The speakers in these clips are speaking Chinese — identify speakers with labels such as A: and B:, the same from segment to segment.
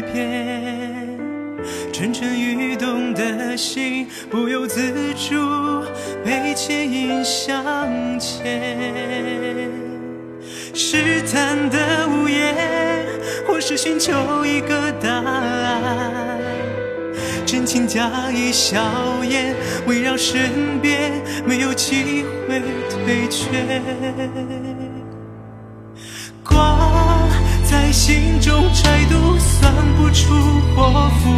A: 时的改变，蠢蠢欲动的心不由自主被牵引向前。试探的无言，或是寻求一个答案。真情假意笑颜围绕身边，没有机会退却。挂在心中看，不出祸福。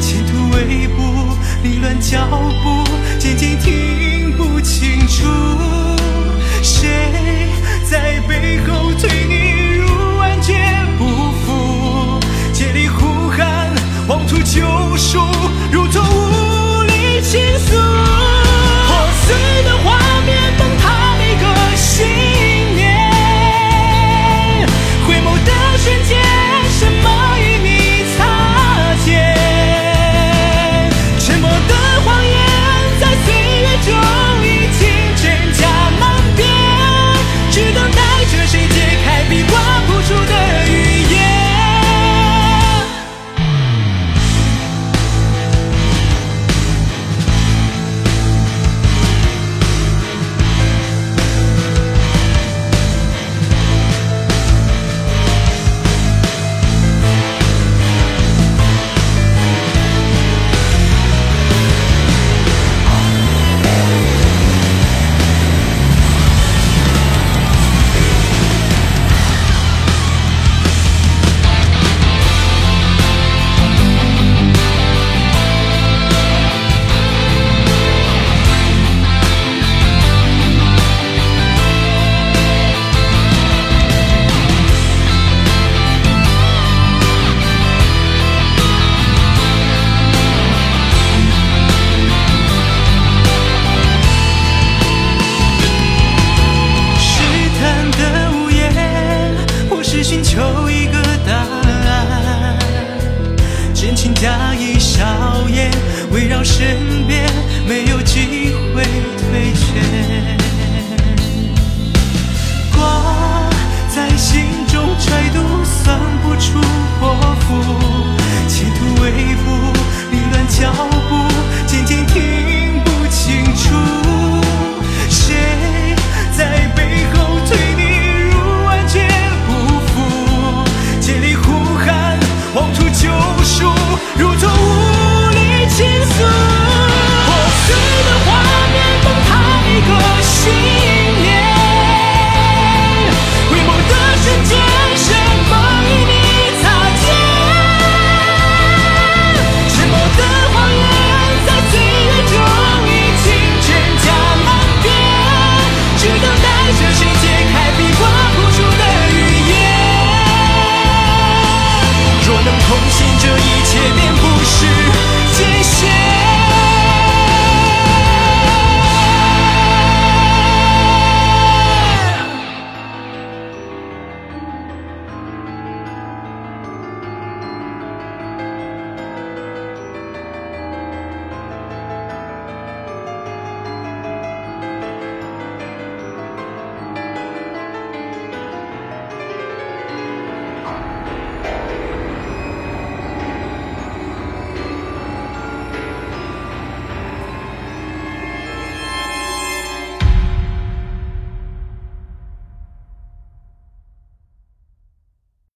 A: 前途未卜，凌乱脚步，渐渐听不清楚。到